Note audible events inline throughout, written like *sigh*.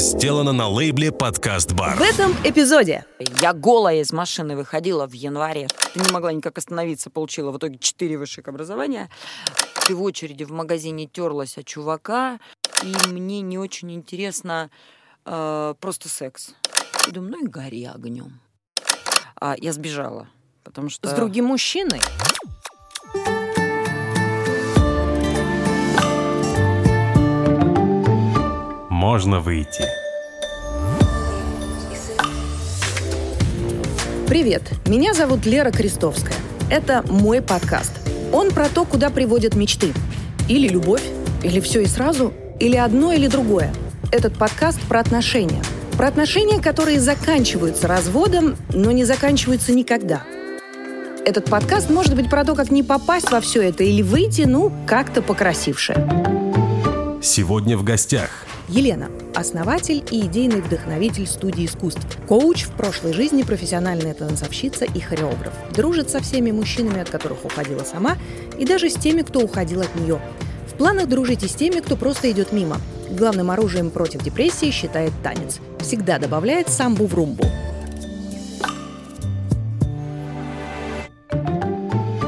сделано на лейбле «Подкаст Бар». В этом эпизоде Я голая из машины выходила в январе. Не могла никак остановиться, получила в итоге 4 высших образования. Ты в очереди в магазине терлась от чувака, и мне не очень интересно э, просто секс. И думаю, ну и гори огнем. А я сбежала, потому что... с другим мужчиной. Можно выйти. Привет, меня зовут Лера Крестовская. Это мой подкаст. Он про то, куда приводят мечты. Или любовь, или все и сразу, или одно, или другое. Этот подкаст про отношения. Про отношения, которые заканчиваются разводом, но не заканчиваются никогда. Этот подкаст может быть про то, как не попасть во все это или выйти, ну, как-то покрасивше. Сегодня в гостях Елена – основатель и идейный вдохновитель студии искусств. Коуч в прошлой жизни, профессиональная танцовщица и хореограф. Дружит со всеми мужчинами, от которых уходила сама, и даже с теми, кто уходил от нее. В планах дружить и с теми, кто просто идет мимо. Главным оружием против депрессии считает танец. Всегда добавляет самбу в румбу.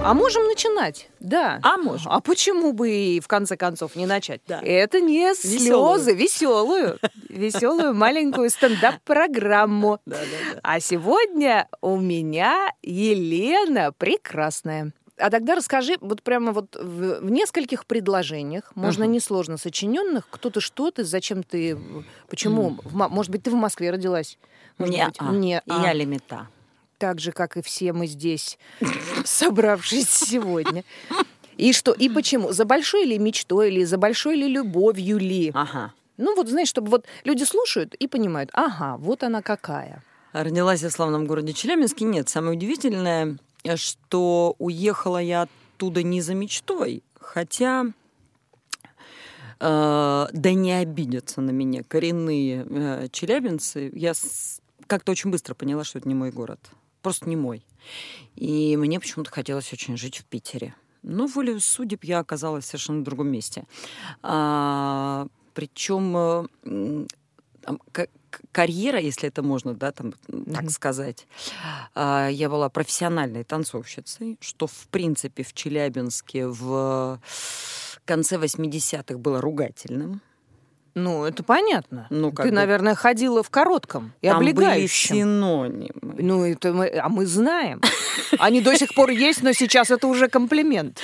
А можем начинать, да. А можем. А почему бы и в конце концов не начать? Да. Это не Весёлую. слезы, веселую, веселую маленькую стендап-программу. *laughs* Да, да, да. А сегодня у меня Елена прекрасная. А тогда расскажи, вот прямо вот в, в нескольких предложениях, можно Ага. несложно сочиненных, кто ты, что ты, зачем ты, почему, Мо- может быть, ты в Москве родилась? Может Не, быть, а. не, а. я лимита. Так же, как и все мы здесь, *laughs* собравшись сегодня. И что, и почему? За большой ли мечтой, или за большой ли любовью ли? Ага. Ну вот, знаешь, чтобы вот люди слушают и понимают, ага, вот она какая. Родилась я в славном городе Челябинске. Нет, самое удивительное, э, что уехала я оттуда не за мечтой, хотя э, да не обидятся на меня коренные э, челябинцы. Я с- как-то очень быстро поняла, что это не мой город. Просто не мой. И мне почему-то хотелось очень жить в Питере. Но волею судеб я оказалась в совершенно другом месте. А, причем карьера, если это можно, да, там, так Мгм. сказать. А, Я была профессиональной танцовщицей, что, в принципе, в Челябинске в конце 80-х было ругательным. Ну, это понятно. Ну, Ты, бы- наверное, ходила в коротком и Там были облегающем. синонимы. Ну, это мы, а мы знаем. Они до сих пор есть, но сейчас это уже комплимент.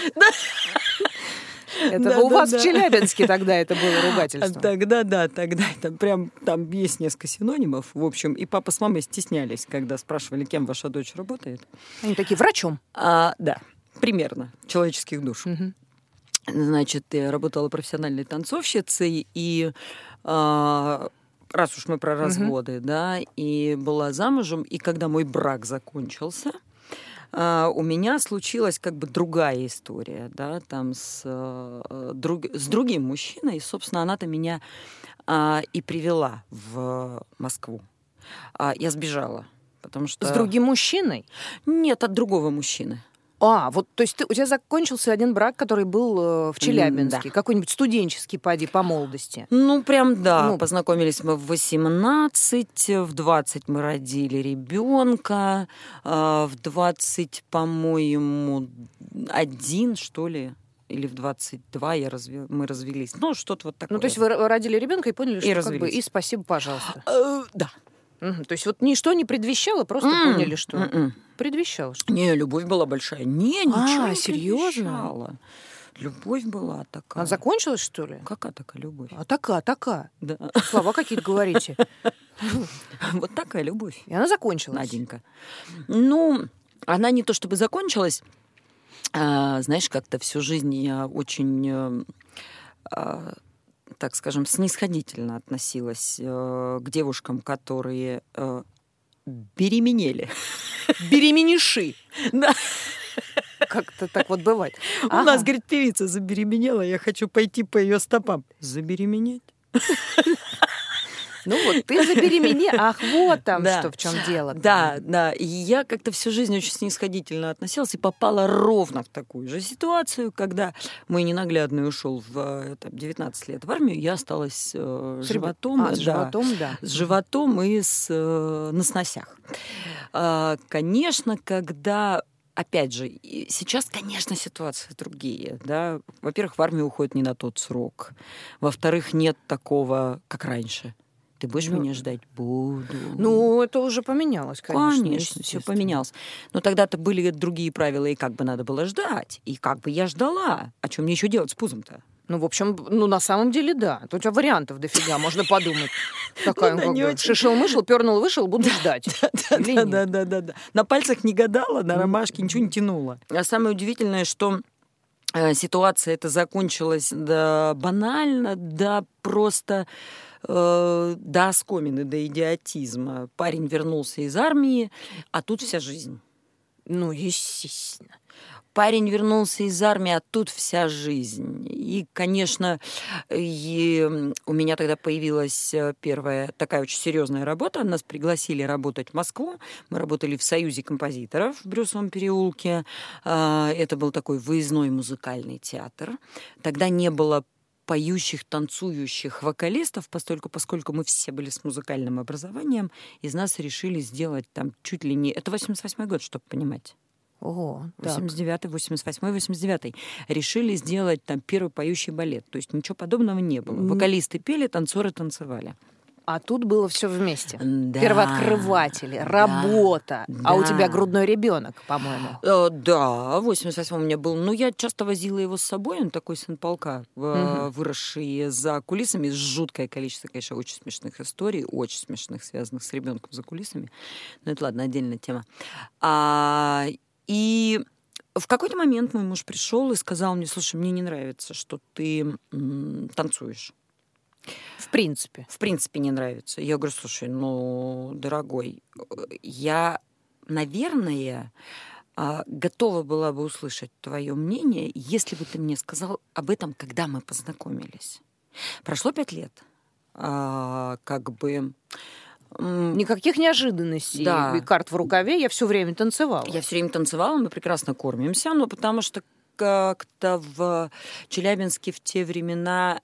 Это Да, у да, вас да. в Челябинске тогда это было А ругательство. Тогда, да, тогда это прям там есть несколько синонимов, в общем, и папа с мамой стеснялись, когда спрашивали, кем ваша дочь работает. Они такие, врачом. А, да, примерно, человеческих душ. Мгм. Значит, я работала профессиональной танцовщицей, и а, раз уж мы про разводы, да, и была замужем, и когда мой брак закончился, а, у меня случилась как бы другая история, да, там с, э, друг- с другим мужчиной, и, собственно, она-то меня а, и привела в Москву. Я сбежала, потому что... С другим мужчиной? Нет, от другого мужчины. А, вот, то есть ты, у тебя закончился один брак, который был э, в Челябинске, да. какой-нибудь студенческий, поди, по молодости. Ну, прям да. Ну. Познакомились мы в 18, в 20 мы родили ребенка, в 20, по-моему, один, что ли, или в 22 я разве... мы развелись. Ну, что-то вот такое. Ну, то есть вы родили ребенка и поняли, что как бы развелись. и спасибо, пожалуйста. Э, Да. То есть вот ничто не предвещало, просто М, поняли, что м-м. предвещало. Что... Не, любовь была большая. Не, ничего А, не серьезно? Любовь была такая. Она закончилась, что ли? Какая такая любовь? А такая, такая. Да. Слова какие-то говорите. *laughs* Вот такая любовь. И она закончилась. Наденька. Ну, она не то чтобы закончилась. а, знаешь, как-то всю жизнь я очень, э, а, так скажем, снисходительно относилась э, к девушкам, которые э, беременели. Беременеши. Да. Как-то так вот бывает. У Ага. нас, говорит, певица забеременела, я хочу пойти по ее стопам. Забеременеть? *laughs* Ну вот, ты забеременела. Ах, вот там Да. что, в чем дело. Да, да. И я как-то всю жизнь очень снисходительно относилась и попала ровно в такую же ситуацию, когда мой ненаглядный ушел в э, там, 19 лет в армию, я осталась э, С животом. А, с да, животом, да. с животом и с, э, на сносях. А, Конечно, когда Опять же, сейчас, конечно, ситуации другие. Да? Во-первых, в армию уходит не на тот срок. Во-вторых, нет такого, как раньше. Ты будешь Ну, меня ждать? Буду. Ну, это уже поменялось, конечно. Конечно, все поменялось. Но тогда-то были другие правила, и как бы надо было ждать. И как бы я ждала. А что мне еще делать с пузом-то? Ну, в общем, ну, на самом деле, да. Тут у тебя вариантов дофига, можно подумать. *laughs* Такая, Ну да, как шишел-мышел, пернул, вышел, буду ждать. Или Да, нет? да, да, да, да. На пальцах не гадала, на ромашке ничего не тянула. А самое удивительное, что э, ситуация эта закончилась да, банально, да просто э, до оскомины, до идиотизма. Парень вернулся из армии, а тут вся жизнь. Ну, естественно. Парень вернулся из армии, а тут вся жизнь. И, конечно, и у меня тогда появилась э, первая такая очень серьезная работа. Нас пригласили работать в Москву. Мы работали в Союзе композиторов в Брюсовом переулке. А, Это был такой выездной музыкальный театр. Тогда не было поющих, танцующих вокалистов, постольку, поскольку мы все были с музыкальным образованием, из нас решили сделать там чуть ли не... Это 88 год, чтобы понимать. Ого, так. 89 88 89 решили сделать там первый поющий балет. То есть ничего подобного не было. Вокалисты пели, танцоры танцевали. А тут было все вместе. Да. Первооткрыватели, работа. А у Да. тебя грудной ребенок, по-моему. Э, да, в 88 у меня был. Но я часто возила его с собой. Он такой сын полка, в- выросший за кулисами. Жуткое количество, конечно, очень смешных историй, очень смешных, связанных с ребенком за кулисами. Но это ладно, отдельная тема. А, и в какой-то момент мой муж пришел и сказал мне, слушай, мне не нравится, что ты м, танцуешь. В принципе. В принципе, не нравится. Я говорю, слушай, ну, дорогой, я, наверное, а, готова была бы услышать твое мнение, если бы ты мне сказал об этом, когда мы познакомились. Прошло пять лет. А, как бы... Никаких неожиданностей Да. и карт в рукаве. Я все время танцевала. Я все время танцевала, мы прекрасно кормимся, но потому что как-то в Челябинске в те времена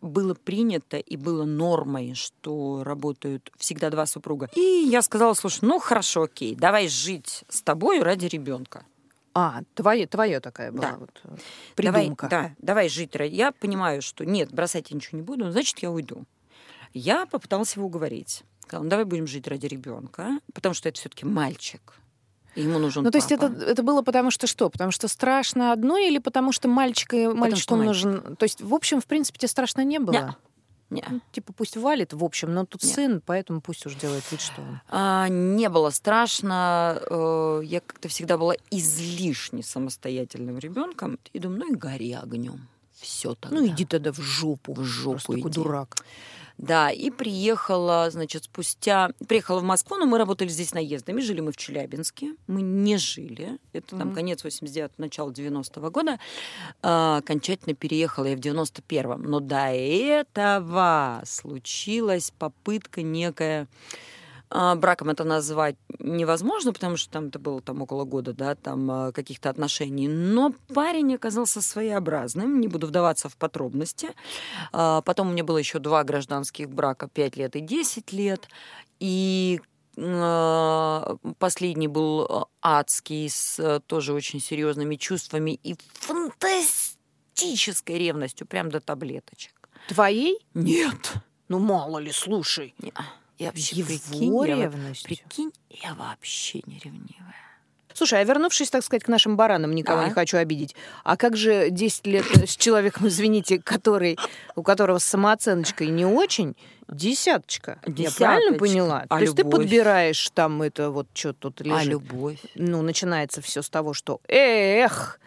было принято и было нормой, что работают всегда два супруга. И я сказала, слушай, ну хорошо, окей, давай жить с тобой ради ребенка. А, твоя, твоя такая была Да. вот э, Давай, придумка. да, давай жить. Я понимаю, что нет, бросать я ничего не буду, значит, я уйду. Я попыталась его уговорить. Сказала, ну, давай будем жить ради ребенка, потому что это все-таки мальчик. Ему нужен Ну, то есть это, папа. это было потому что что? Потому что страшно одно или потому что мальчик и мальчику мальчик. нужен... То есть, в общем, в принципе, тебе страшно не было? Не. Не. Ну, типа, пусть валит, в общем, но тут Нет. сын, поэтому пусть уж делает вид, что он. А, не было страшно. э, Я как-то всегда была излишне самостоятельным ребенком. И думаю, ну и гори огнем. Все тогда. Ну, иди тогда в жопу. В жопу Просто такой иди. дурак. Да, и приехала, значит, спустя... Приехала в Москву, но мы работали здесь наездами. Жили мы в Челябинске. Мы не жили. Это там Мгм. конец 89-го, начало 90-го года. А, окончательно переехала я в 91-м. Но до этого случилась попытка некая... А, Браком это назвать невозможно, потому что там это было там около года, да, там а, каких-то отношений. Но парень оказался своеобразным, не буду вдаваться в подробности. А, Потом у меня было еще два гражданских брака, 5 лет и 10 лет. И последний был адский, с тоже очень серьезными чувствами и фантастической ревностью, прям до таблеточек. Твоей? Нет. Ну, мало ли, слушай. Не, Я вообще, Его прикинь, я, ревностью. прикинь, я вообще не ревнивая. Слушай, а вернувшись, так сказать, к нашим баранам, никого Да. не хочу обидеть. А как же 10 лет с человеком, извините, который, у которого с самооценочкой не очень, десяточка. Я Десяточка. правильно поняла? А То есть ты любовь? подбираешь там это вот что тут лежит. А любовь? Ну, начинается все с того, что эх,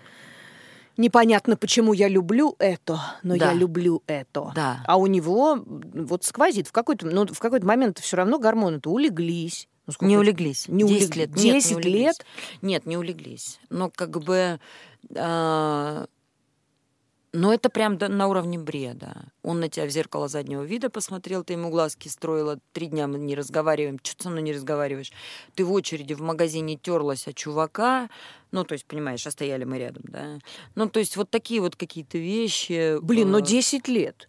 непонятно, почему я люблю это, но Да. я люблю это. Да. А у него вот сквозит в какой-то, ну, в какой-то момент все равно гормоны-то улеглись. Ну, сколько Не улеглись. Не 10 улег- лет. Нет, не 10 улеглись. лет? Нет, не улеглись. Но как бы а, Но это прям на уровне бреда. Он на тебя в зеркало заднего вида посмотрел, ты ему глазки строила, три дня мы не разговариваем, что ты со мной не разговариваешь? Ты в очереди в магазине терлась от чувака, ну, то есть, понимаешь, а стояли мы рядом, да? Ну, то есть, вот такие вот какие-то вещи. Блин, ну э, 10 лет.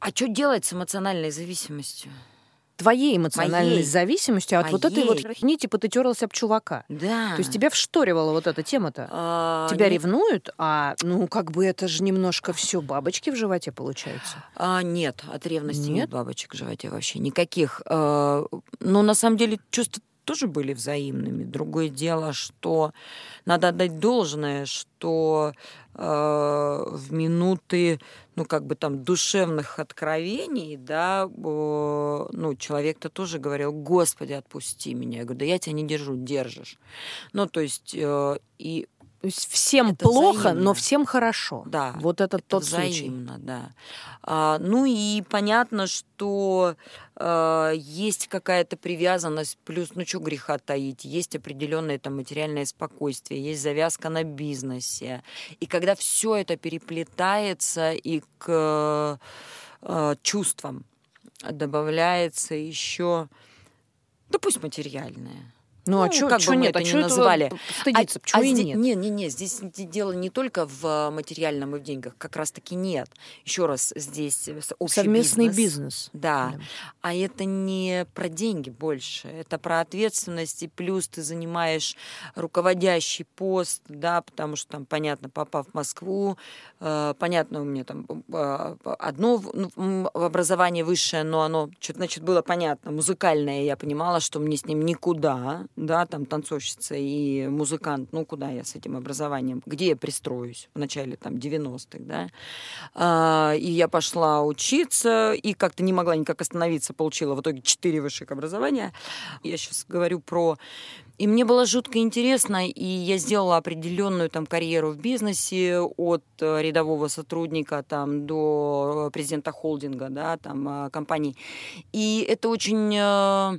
А что делать с эмоциональной зависимостью? Твоей эмоциональной Моей. зависимостью от вот этой вот херни, типа ты терлась об чувака. Да. То есть тебя вшторивала вот эта тема-то. А, Тебя не- ревнуют, а ну как бы это же немножко все бабочки в животе получается. А, нет, от ревности нет, Нет? бабочек в животе вообще никаких. А, Но на самом деле чувства тоже были взаимными. Другое дело, что надо отдать должное, что э, в минуты, ну, как бы там, душевных откровений, да, э, ну, человек-то тоже говорил, Господи, отпусти меня. Я говорю, да я тебя не держу, держишь. Ну, то есть, э, и То есть всем Это плохо, взаимно. но всем хорошо. Да, Вот это, это тот случай. взаимно, да. А, ну и понятно, что а, есть какая-то привязанность, плюс, ну что греха таить, есть определенное там материальное спокойствие, есть завязка на бизнесе. И когда все это переплетается и к а, чувствам добавляется еще, да пусть материальное. Ну, а что как бы нет? это а этого называли. Стыдиться, А- почему а и нет? Не, не, не, здесь дело не только в а, материальном и в деньгах, как раз таки нет. Еще раз, здесь э, общий Совместный бизнес. бизнес. Да. Да. А это не про деньги больше, это про ответственность, и плюс ты занимаешь руководящий пост, да, потому что там, понятно, попав в Москву, э, понятно, у меня там э, одно в- ну, образование высшее, но оно, что-то, значит, было понятно, музыкальное, я понимала, что мне с ним никуда, да, там танцовщица и музыкант, ну, куда я с этим образованием, где я пристроюсь в начале там 90-х, да, а, и я пошла учиться, и как-то не могла никак остановиться, получила в итоге 4 высших образования. Я сейчас говорю про... И мне было жутко интересно, и я сделала определенную там карьеру в бизнесе от э, рядового сотрудника там до президента холдинга, да, там э, компаний. И это очень э, э,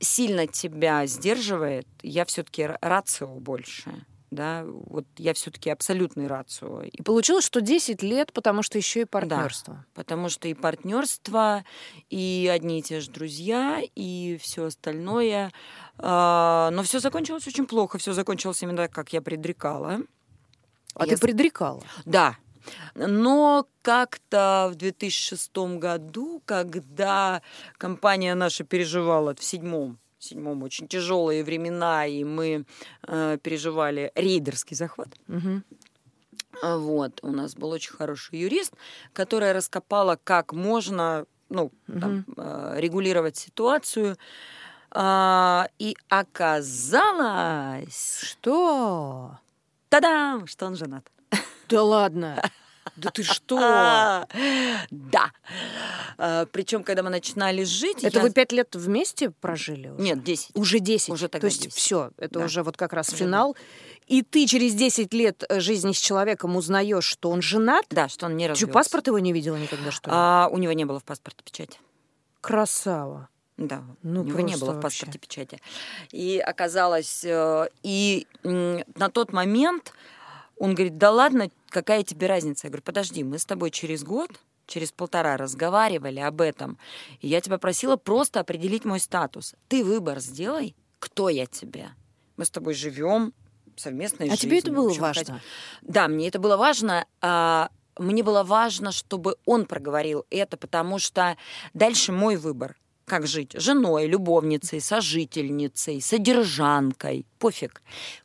сильно тебя сдерживает. Я все-таки рацио больше. Да, вот я все-таки абсолютный рацио. И получилось, что 10 лет, потому что еще и партнерство. Потому что и партнерство, и одни и те же друзья, и все остальное. А, Но все закончилось очень плохо. Все закончилось именно так, как я предрекала. А Я ты предрекала. Да. Но как-то в 2006 году, когда компания наша переживала в седьмом, седьмом очень тяжелые времена, и мы э, переживали рейдерский захват, а, Вот, у нас был очень хороший юрист, которая раскопала, как можно ну, там, э, регулировать ситуацию. А, И оказалось, Что? та-дам, что он женат. Да ладно. Да ты что? *laughs* А, Да. Причем, когда мы начинали жить... Это я- вы пять лет вместе прожили? Уже? Нет, 10. Уже 10. Уже То есть 10. все, это Да. уже вот как раз Уже финал. И ты через 10 лет э, жизни с человеком узнаешь, что он женат. Да, что он не развелся. паспорт его не видела никогда, что ли? А, у него не было в паспорте печати. Красава. Да, Ну, у него не было в вообще. паспорте печати. И оказалось, э, и на тот момент он говорит, да ладно, какая тебе разница? Я говорю, подожди, мы с тобой через год, через полтора разговаривали об этом, и я тебя просила просто определить мой статус. Ты выбор сделай, кто я тебе. Мы с тобой живем совместной А тебе это жизнью, было общем, важно? хотя- Да, мне это было важно. а, Мне было важно, чтобы он проговорил это, потому что дальше мой выбор. Как жить? Женой, любовницей, сожительницей, содержанкой. Пофиг.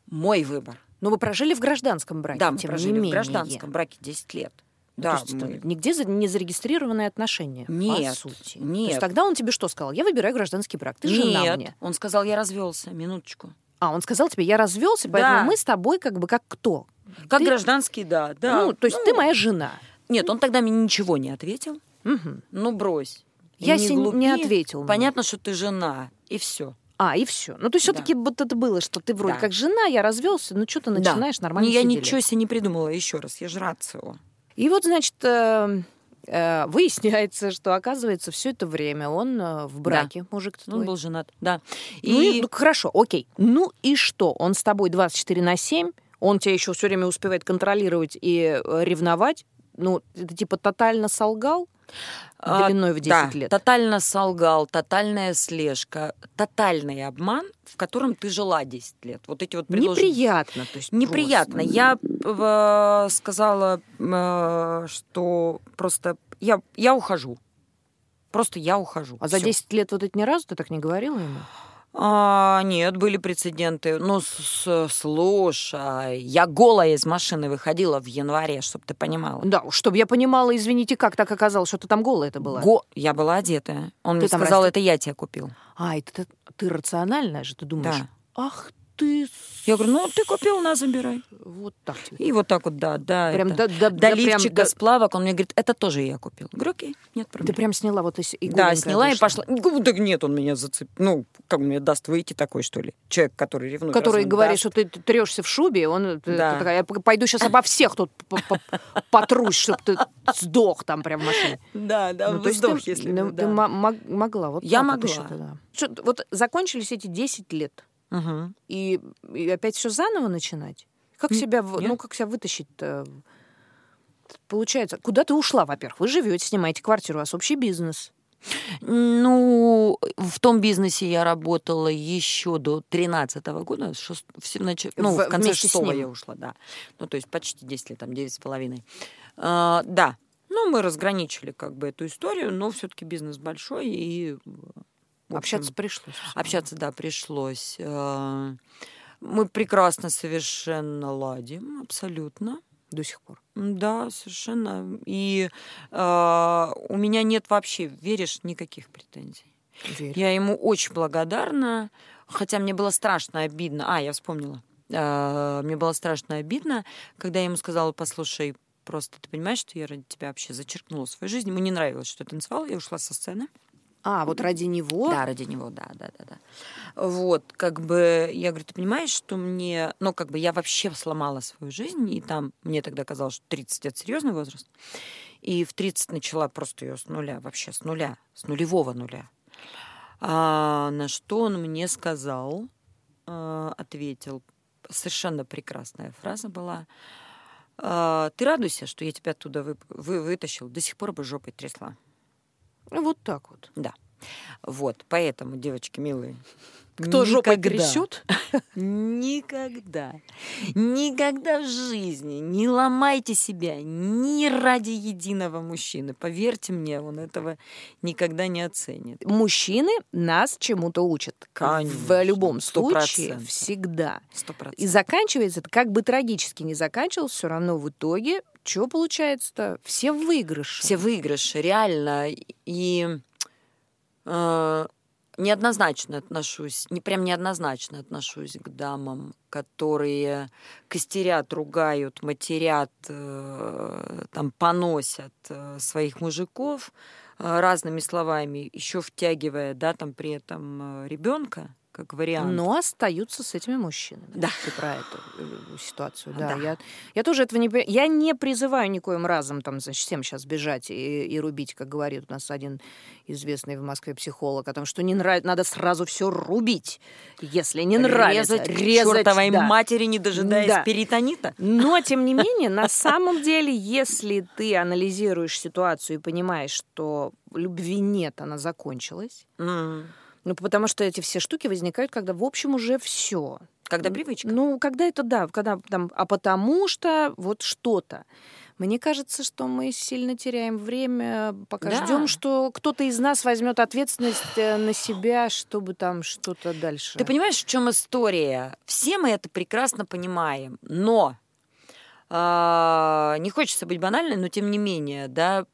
Мой выбор. Но вы прожили в гражданском браке, да, мы тем прожили не в менее. гражданском браке 10 лет. Ну, да, то есть мы- это нигде не зарегистрированные отношения, по Нет, сути. То нет. есть тогда он тебе что сказал? Я выбираю гражданский брак. Ты жена Нет, мне. он сказал, я развелся. Минуточку. А, он сказал тебе, я развелся, поэтому Да. мы с тобой как бы как кто? Как Ты- гражданский, да. да. Ну, то есть ты моя жена. Нет, он тогда мне ничего не ответил. Мгм. Ну, брось. Я не не ответил мне. Понятно, что ты жена. И все. А, и все. Ну, то есть Да. все-таки вот это было, что ты вроде Да. как жена, я развелся, ну что ты начинаешь нормально Я сидели. ничего себе не придумала еще раз. Я ж рацио. И вот, значит, э, э, выясняется, что, оказывается, все это время он э, в браке, мужик твой. Он был женат, да. Ну, и- И ну, хорошо, окей. Ну и что? Он с тобой 24 на 7, он тебя еще все время успевает контролировать и э, ревновать, ну, это типа тотально солгал длиной в 10 да, лет. тотально солгал, тотальная слежка, тотальный обман, в котором ты жила 10 лет. Вот эти вот предложения. Неприятно. То есть Неприятно. просто. Я э, сказала, э, что просто я, я ухожу. Просто я ухожу. А за Всё. 10 лет вот это ни разу ты так не говорила ему? А, нет, были прецеденты. Ну, с- с- слушай, я голая из машины выходила в январе, чтобы ты понимала. Да, чтобы я понимала, извините, как так оказалось, что ты там голая это была? Го- Я была одетая. Он Ты мне сказал, расти- это я тебя купил. А, это ты, ты рациональная же, ты думаешь, Да. ах ты... Я говорю, ну, ты купил, на, забирай. Вот так тебе. И вот так вот, да, да. Прям это. до, до- До до- прям лифчика до- с плавок, он мне говорит, это тоже я купил. Говорю, окей, нет Ты проблем. прям сняла вот из и Да, сняла и вышла. пошла. Ну, так нет, он меня зацепил. Ну, как мне даст выйти такой, что ли? Человек, который ревнует. Который говорит, даст? что ты трешься в шубе, он ты- Да. ты такая, я пойду сейчас обо всех тут потрусь, чтобы ты сдох там прям в машине. Да, да, Ну, ты, если ну, бы, ты могла. Я могла. Что, вот закончились эти 10 лет, Мгм. и, и опять все заново начинать? Как Н- себя, в- нет. ну, как себя вытащить-то? Получается, куда ты ушла, во-первых? Вы живете, снимаете квартиру, у вас общий бизнес. Ну, в том бизнесе я работала еще до 13 года. шест- в, нач- ну, В- в конце вместе с шестого ним. я ушла, да. Ну, то есть почти 10 лет, там 9 с половиной. А, да. Ну, мы разграничили как бы эту историю, но все-таки бизнес большой, и... общем, Общаться пришлось. Общаться, да, пришлось. А, Мы прекрасно совершенно ладим, абсолютно. До сих пор. Да, совершенно. И а, у меня нет вообще, веришь, никаких претензий. Верю. Я ему очень благодарна, хотя мне было страшно обидно. А, я вспомнила. А, Мне было страшно обидно, когда я ему сказала, послушай, просто ты понимаешь, что я ради тебя вообще зачеркнула свою жизнь. Ему не нравилось, что я танцевала, я ушла со сцены. А, вот ради него? Да, ради него, да, да, да, да. Вот, как бы, я говорю, ты понимаешь, что мне, ну, как бы, я вообще сломала свою жизнь, и там, мне тогда казалось, что 30 это серьезный возраст, и в 30 начала просто ее с нуля, вообще с нуля, с нулевого нуля. А, на что он мне сказал, а, ответил, совершенно прекрасная фраза была, «А, ты радуйся, что я тебя оттуда вы- вы- вытащил, до сих пор бы жопой трясла. Вот так вот. Да. Вот, поэтому, девочки милые, Кто жопой трясет? *laughs* Никогда, никогда в жизни не ломайте себя ни ради единого мужчины. Поверьте мне, он этого никогда не оценит. Мужчины нас чему-то учат. В Конечно, любом сто случае, процентов. всегда. Сто И процентов. заканчивается это, как бы трагически не заканчивалось, все равно в итоге, что получается-то? Все в выигрыше. Все выигрыши, реально. И э, неоднозначно отношусь, не прям неоднозначно отношусь к дамам, которые костерят, ругают, матерят, э, там, поносят э, своих мужиков э, разными словами, еще втягивая, да, там при этом ребенка как вариант. Но остаются с этими мужчинами. Да. Ты про эту э, ситуацию. Да. Да. Я, я тоже этого не. Я не призываю никоим разом там, значит, всем сейчас бежать и, и рубить, как говорит у нас один известный в Москве психолог, о том, что не нравится, надо сразу все рубить, если не нравится. резать, к чертовой да. матери, не дожидаясь Да. перитонита. Но, *laughs* тем не менее, на самом деле, если ты анализируешь ситуацию и понимаешь, что любви нет, она закончилась. Ну, потому что эти все штуки возникают, когда, в общем, уже все. Когда привычка. Ну, когда это, да, когда там, а потому что вот что-то. Мне кажется, что мы сильно теряем время, пока Да. ждем, что кто-то из нас возьмет ответственность э, на себя, чтобы там что-то дальше. Ты понимаешь, в чем история? Все мы это прекрасно понимаем, но не хочется быть банальной, но тем не менее, да,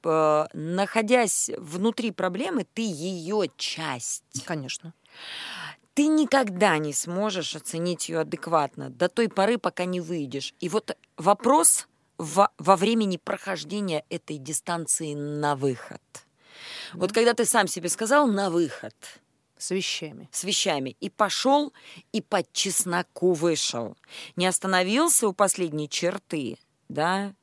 находясь внутри проблемы, ты ее часть. Конечно. Ты никогда не сможешь оценить ее адекватно до той поры, пока не выйдешь. И вот вопрос во, во времени прохождения этой дистанции на выход. Вот когда ты сам себе сказал на выход, С вещами. с вещами и пошел и под чесноку вышел. Не остановился у последней черты, да?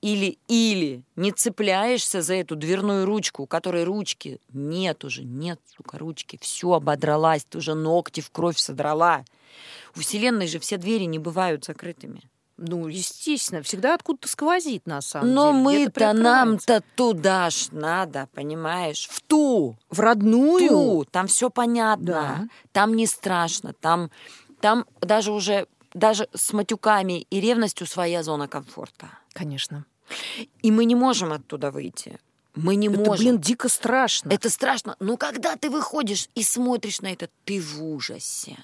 Или, или не цепляешься за эту дверную ручку, у которой ручки нет уже, нет, сука, ручки, все ободралась, ты уже ногти в кровь содрала. У Вселенной же все двери не бывают закрытыми. Ну, естественно, всегда откуда-то сквозит, на самом Но деле. Где-то мы-то нам-то туда ж надо, понимаешь? В ту, В родную. ту. Там все понятно. Да. Там не страшно. Там, там даже уже даже с матюками и ревностью своя зона комфорта. Конечно. И мы не можем оттуда выйти. Мы не Это, можем. блин, дико страшно. Это страшно. Но когда ты выходишь и смотришь на это, ты в ужасе.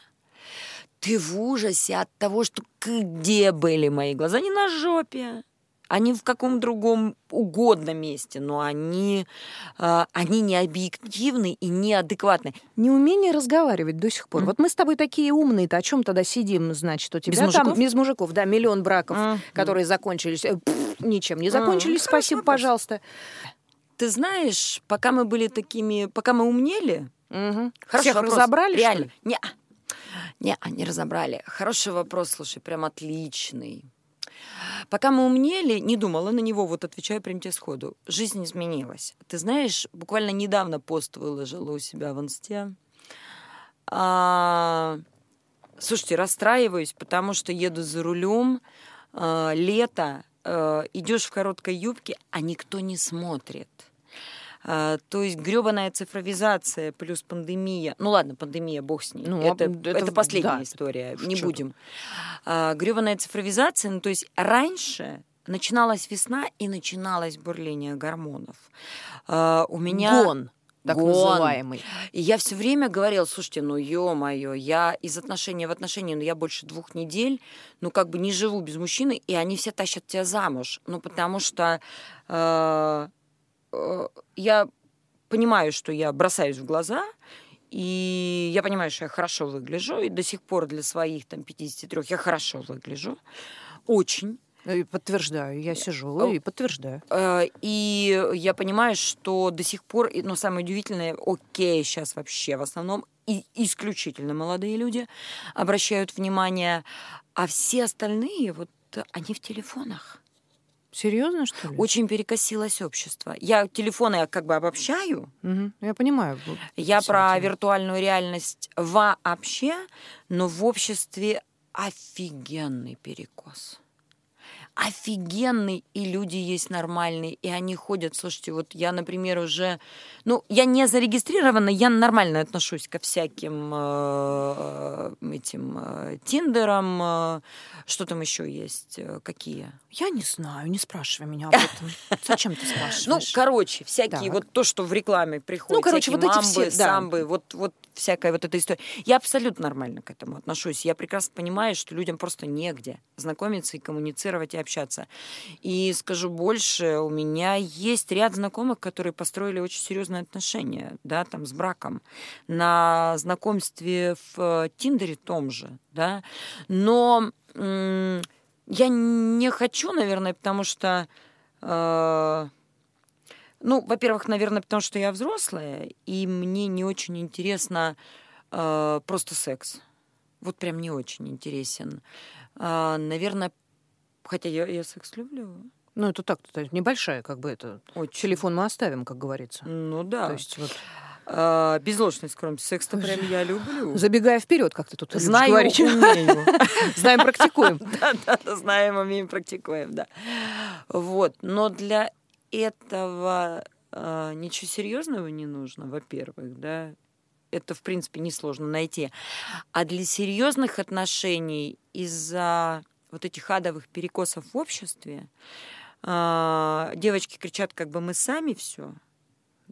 Ты в ужасе от того, что где были мои глаза? Не на жопе. Они в каком другом угодно месте, но они, э, они не объективны и неадекватны. Неумение разговаривать до сих пор. Вот мы с тобой такие умные-то, о чем тогда сидим, значит, у тебя Без там мужиков? без мужиков, да, миллион браков, Мгм. которые закончились э, пф, ничем не закончились. хороший Спасибо, вопрос. пожалуйста. Ты знаешь, пока мы были такими, пока мы умнели, Мгм. Хороший Всех вопрос. разобрали, что Реально. ли? Не, не, не разобрали. Хороший вопрос, слушай, прям отличный. Пока мы умнели, не думала на него, вот отвечаю прям тебе сходу. Жизнь изменилась. Ты знаешь, буквально недавно пост выложила у себя в инсте. А, слушайте, расстраиваюсь, потому что еду за рулем, а, лето, а, идешь в короткой юбке, а никто не смотрит. А, то есть гребаная цифровизация плюс пандемия. Ну ладно, пандемия, бог с ней. Ну, это, это это последняя да, история. это Не чё будем. А, гребаная цифровизация, ну то есть раньше начиналась весна и начиналось бурление гормонов. А, у меня Гон, так Гон. называемый. и я все время говорила, слушайте, ну ё-моё, я из отношения в отношения, ну я больше двух недель, ну как бы не живу без мужчины, и они все тащат тебя замуж. Ну потому что э, я понимаю, что я бросаюсь в глаза, и я понимаю, что я хорошо выгляжу, и до сих пор для своих там 53 я хорошо выгляжу. Очень. И подтверждаю, я сижу О. и подтверждаю. Э, И я понимаю, что до сих пор, но самое удивительное, окей, сейчас вообще в основном и исключительно молодые люди обращают внимание, а все остальные, вот э, они в телефонах. Серьезно, что ли? Очень перекосилось общество. Я телефоны я как бы обобщаю, Мгм. Я понимаю. я про это. виртуальную реальность вообще, но в обществе офигенный перекос. Офигенный, и люди есть нормальные, и они ходят. Слушайте, вот я, например, уже... Ну, я не зарегистрирована, я нормально отношусь ко всяким э, этим э, тиндерам. э, что там еще есть? э, какие? Я не знаю, не спрашивай меня об этом. *laughs* Зачем ты Ну, спрашиваешь? короче, всякие, вот то, что в рекламе приходит, Ну, короче, вот эти все, самбы, вот, вот всякая вот эта история. Я абсолютно нормально к этому отношусь. Я прекрасно понимаю, что людям просто негде знакомиться и коммуницировать и общаться. И скажу больше, у меня есть ряд знакомых, которые построили очень серьезные отношения, да, там, с браком, на знакомстве в э, Тиндере том же, да, но я не хочу, наверное, потому что э, ну, во-первых, наверное, потому что я взрослая, и мне не очень интересно э, просто секс. Вот прям не очень интересен. А, наверное, хотя я, я секс люблю. Ну, это так, то есть небольшая, как бы это. Очень. Телефон мы оставим, как говорится. Ну да. То есть вот А, без ложной скромности. Секс-то прям я люблю. забегая вперед, как ты тут Знаю, говорить. умею. *laughs* Знаем, практикуем. *laughs* Да, да, да, знаем, умеем, практикуем, да. Вот. Но для этого э, ничего серьезного не нужно, во-первых, да. Это, в принципе, несложно найти. А для серьезных отношений из-за вот этих адовых перекосов в обществе э, девочки кричат, как бы мы сами все,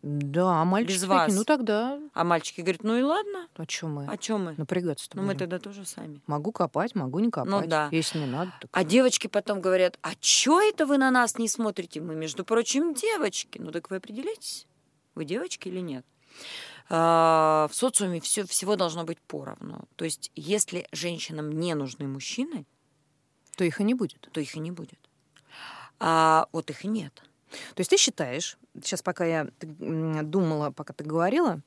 Да, а мальчики Без такие, вас. ну тогда а мальчики говорят, ну и ладно, о чем мы? о чем мы? Напрягаться-то Ну мы будем. тогда тоже сами. Могу копать, могу не копать. да. Если не надо, так... А девочки потом говорят, а чё это вы на нас не смотрите? Мы, между прочим, девочки. Ну так вы определитесь, вы девочки или нет. А, в социуме все, всего должно быть поровну. То есть если женщинам не нужны мужчины, то их и не будет. то их и не будет. А вот их и нет. То есть ты считаешь, сейчас пока я думала, пока ты говорила,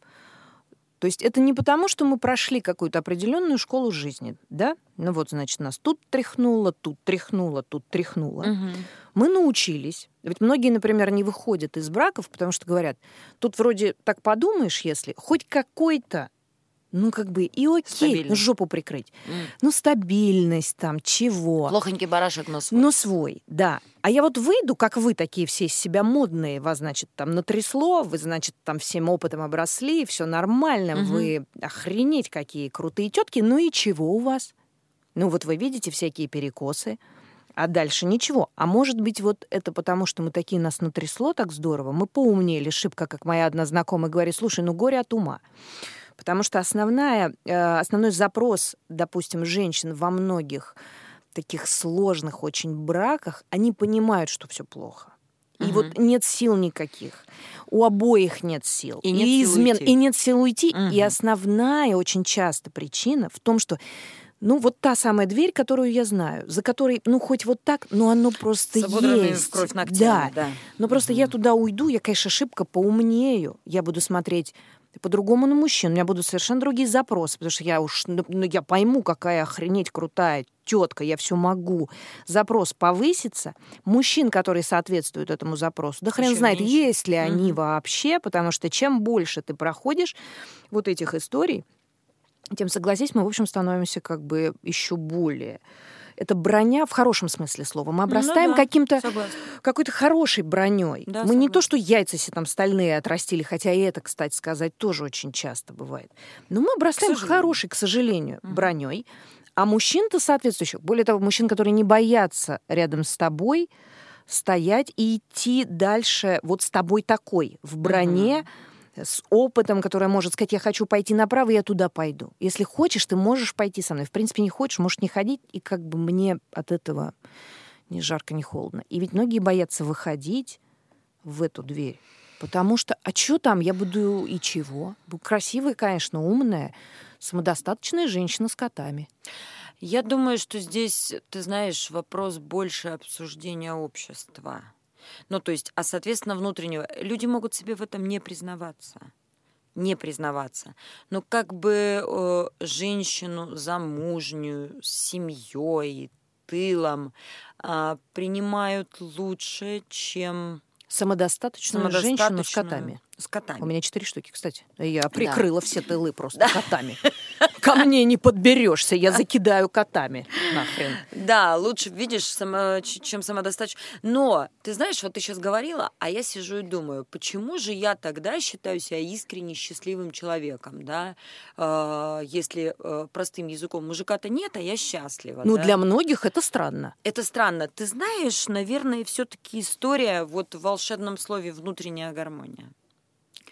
то есть это не потому, что мы прошли какую-то определенную школу жизни, да? Ну вот, значит, нас тут тряхнуло, тут тряхнуло, тут тряхнуло. Мы научились. Ведь многие, например, не выходят из браков, потому что говорят, тут вроде так подумаешь, если хоть какой-то ну, как бы, и окей, ну, жопу прикрыть. М. Ну, стабильность там, чего. Плохонький барашек, но свой. Но свой, да. А я вот выйду, как вы такие все из себя модные, вас, значит, там натрясло, вы, значит, там всем опытом обросли, все нормально, Мгм. вы охренеть какие крутые тетки, ну и чего у вас? Ну вот вы видите всякие перекосы, а дальше ничего. А может быть, вот это потому, что мы такие нас натрясло так здорово, мы поумнели, шибко, как моя одна знакомая говорит, слушай, ну горе от ума. Потому что основная, э, основной запрос, допустим, женщин во многих таких сложных очень браках, они понимают, что все плохо. И Мгм. вот нет сил никаких. У обоих нет сил. И нет сил измен, уйти. и нет сил уйти. И Мгм. основная очень часто причина в том, что ну, вот та самая дверь, которую я знаю, за которой, ну, хоть вот так, но оно просто есть. в кровь Да. ногтями, да. Но просто я туда уйду, я, конечно, ошибка поумнею. Я буду смотреть по-другому на мужчин. У меня будут совершенно другие запросы, потому что я уж, ну, ну, я пойму, какая охренеть крутая тетка, я все могу. Запрос повысится. Мужчин, которые соответствуют этому запросу, да хрен Ещё знает, меньше. есть ли они Мгм. вообще, потому что чем больше ты проходишь вот этих историй, тем, согласись, мы, в общем, становимся как бы еще более... Это броня в хорошем смысле слова. Мы обрастаем Ну да, каким-то Согласна. какой-то хорошей броней. Да, Мы не то, согласна. что яйца себе там стальные отрастили, хотя и это, кстати сказать, тоже очень часто бывает. Но мы обрастаем сожалению. хорошей, к сожалению, броней. А мужчин-то соответствующих, более того, мужчин, которые не боятся рядом с тобой стоять и идти дальше вот с тобой такой, в броне, с опытом, которая может сказать, я хочу пойти направо, я туда пойду. Если хочешь, ты можешь пойти со мной. В принципе, не хочешь, можешь не ходить, и как бы мне от этого ни жарко, ни холодно. И ведь многие боятся выходить в эту дверь. Потому что, а что там, я буду и чего? Красивая, конечно, умная, самодостаточная женщина с котами. Я думаю, что здесь, ты знаешь, вопрос больше обсуждения общества. Ну, то есть, а, соответственно, внутреннего. Люди могут себе в этом не признаваться. Не признаваться. Но как бы э, женщину замужнюю, с семьей, тылом а, принимают лучше, чем Самодостаточную, женщину с самодостаточную котами. С котами. У меня четыре штуки, кстати. Я прикрыла все тылы просто котами. *laughs* Ко мне не подберешься, я закидаю котами. Нахрен. Да, лучше, видишь, само- чем самодостаточно. Но, ты знаешь, вот ты сейчас говорила, а я сижу и думаю, почему же я тогда считаю себя искренне счастливым человеком, да? Э, если э, простым языком мужика-то нет, а я счастлива. Ну, да? для многих это странно. Это странно. Ты знаешь, наверное, все-таки история вот в волшебном слове внутренняя гармония.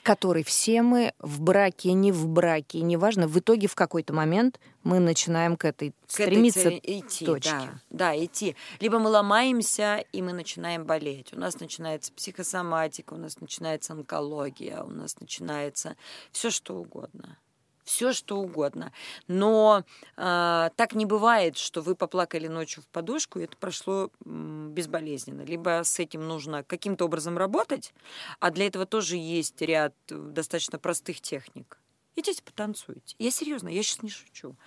Который все мы в браке, не в браке, неважно, в итоге в какой-то момент мы начинаем к этой К этой стремиться цели идти, точке. Да, да, идти. Либо мы ломаемся, и мы начинаем болеть. У нас начинается психосоматика, у нас начинается онкология, у нас начинается все что угодно. Все что угодно. Но а, так не бывает, что вы поплакали ночью в подушку, и это прошло безболезненно. Либо с этим нужно каким-то образом работать, а для этого тоже есть ряд э, достаточно простых техник. Идите потанцуйте. Я серьезно, я сейчас не шучу.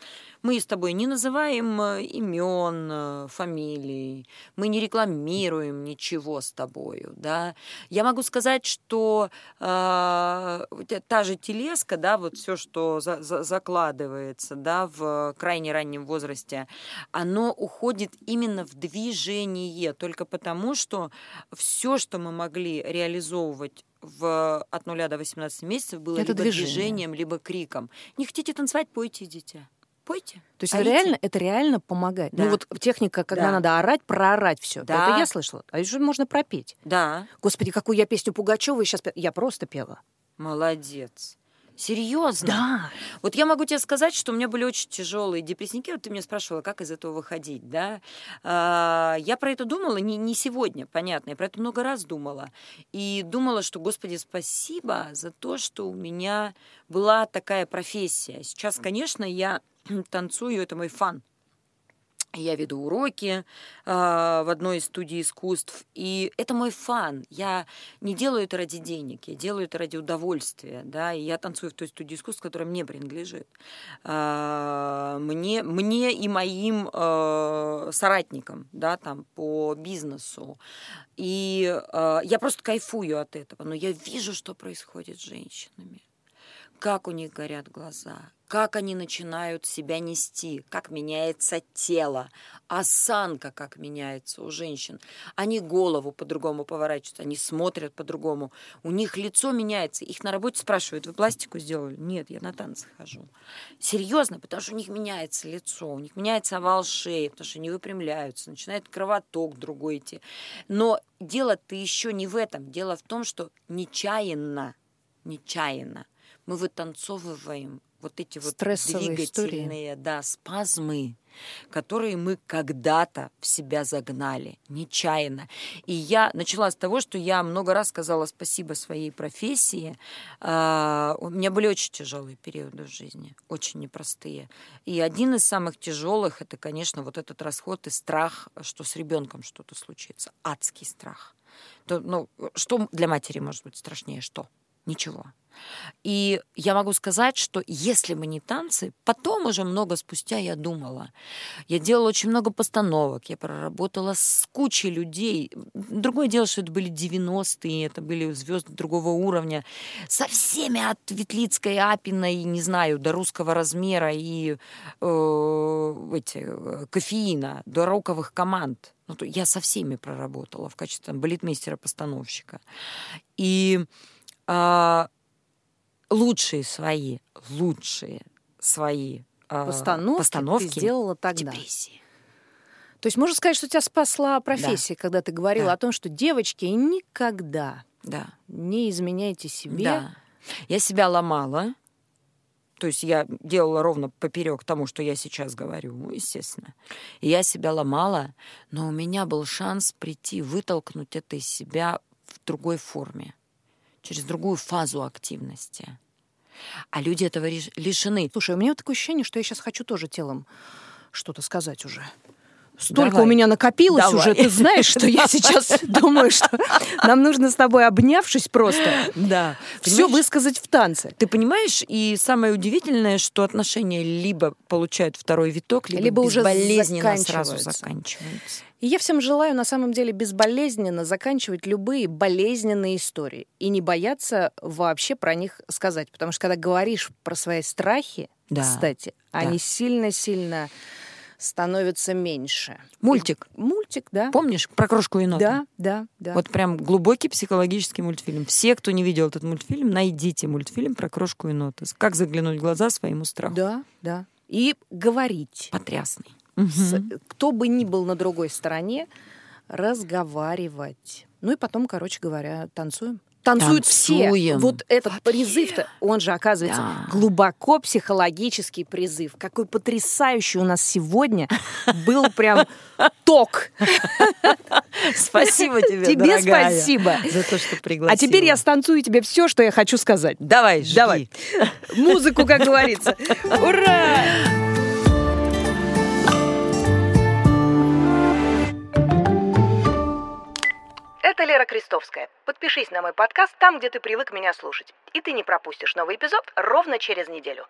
Мы с тобой не называем э, имен, э, фамилий, мы не рекламируем ничего с тобою, да. Я могу сказать, что э, та же телеска, да, вот все, что за- за- закладывается, да, в крайне раннем возрасте, оно уходит именно в движение, только потому, что все, что мы могли реализовывать в, от 0 до 18 месяцев, было Это либо движение. движением, либо криком. Не хотите танцевать, пойте, дитя. Пойте. То есть это реально, это реально помогает. Да. Ну вот техника, когда Да. надо орать, проорать все. Да. Это я слышала. А еще можно пропеть. Да, Господи, какую я песню Пугачевой сейчас Я просто пела. молодец. Серьезно? Да. Вот я могу тебе сказать, что у меня были очень тяжелые депрессники. Вот ты меня спрашивала, как из этого выходить, да? А, Я про это думала не, не сегодня, понятно. Я про это много раз думала. И думала, что, Господи, спасибо за то, что у меня была такая профессия. Сейчас, конечно, я *clears throat* танцую, это мой фан. Я веду уроки а, в одной из студий искусств, и это мой фан. Я не делаю это ради денег, я делаю это ради удовольствия, да, и я танцую в той студии искусств, которая мне принадлежит. А, мне, мне и моим э, соратникам, да, там, по бизнесу. И э, я просто кайфую от этого, но я вижу, что происходит с женщинами как у них горят глаза, как они начинают себя нести, как меняется тело, осанка как меняется у женщин. Они голову по-другому поворачиваются, они смотрят по-другому. У них лицо меняется. Их на работе спрашивают, вы пластику сделали? Нет, я на танцы хожу. Серьезно, потому что у них меняется лицо, у них меняется овал шеи, потому что они выпрямляются, начинает кровоток другой идти. Но дело-то еще не в этом. Дело в том, что нечаянно, нечаянно мы вытанцовываем вот эти вот Стрессовые двигательные да, спазмы, которые мы когда-то в себя загнали, нечаянно. И я начала с того, что я много раз сказала спасибо своей профессии. А, У меня были очень тяжелые периоды в жизни, очень непростые. И один из самых тяжелых это, конечно, вот этот расход и страх, что с ребенком что-то случится. Адский страх. То, ну, что для матери может быть страшнее? Что? Ничего. И я могу сказать, что если бы не танцы, потом уже много спустя я думала. Я делала очень много постановок, я проработала с кучей людей. Другое дело, что это были 90-е, это были звезды другого уровня. Со всеми от Ветлицкой, Апиной, не знаю, до русского размера и э, эти, э, кофеина, до роковых команд. Ну, то я со всеми проработала в качестве там, балетмейстера-постановщика. И а, лучшие свои, лучшие свои а, Постановки, постановки ты сделала тогда. депрессии. То есть можно сказать, что тебя спасла профессия, когда ты говорила Да. о том, что девочки никогда Да. не изменяйте себе. Да. Я себя ломала. То есть я делала ровно поперек тому, что я сейчас говорю, естественно. И я себя ломала, но у меня был шанс прийти, вытолкнуть это из себя в другой форме, через другую фазу активности. А люди этого лишены. Слушай, у меня такое ощущение, что я сейчас хочу тоже телом что-то сказать уже. Столько Давай. у меня накопилось Давай. уже. Ты знаешь, что я *laughs* сейчас думаю, что нам нужно с тобой, обнявшись просто, Да. все высказать в танце. Ты понимаешь, и самое удивительное, что отношения либо получают второй виток, либо, Либо уже безболезненно сразу заканчиваются. И я всем желаю на самом деле безболезненно заканчивать любые болезненные истории и не бояться вообще про них сказать. Потому что когда говоришь про свои страхи, Да. кстати, они сильно-сильно становятся меньше. Мультик. И- Мультик, да. Помнишь про крошку и енота? Да, да, да. Вот прям глубокий психологический мультфильм. Все, кто не видел этот мультфильм, найдите мультфильм про крошку и ноты. Как заглянуть в глаза своему страху. Да, да. И говорить. Потрясный. С- кто бы ни был на другой стороне, разговаривать. Ну и потом, короче говоря, танцуем. Танцуют Танцуем. все. Вот этот Вообще. призыв-то, он же, оказывается, Да. глубоко психологический призыв. Какой потрясающий у нас сегодня был прям *laughs* ток. Спасибо тебе, Тебе спасибо. за то, что пригласила. А теперь я станцую тебе все, что я хочу сказать. Давай, жги. Давай. Музыку, как говорится. *laughs* Ура! Это Лера Крестовская. Подпишись на мой подкаст там, где ты привык меня слушать. И ты не пропустишь новый эпизод ровно через неделю.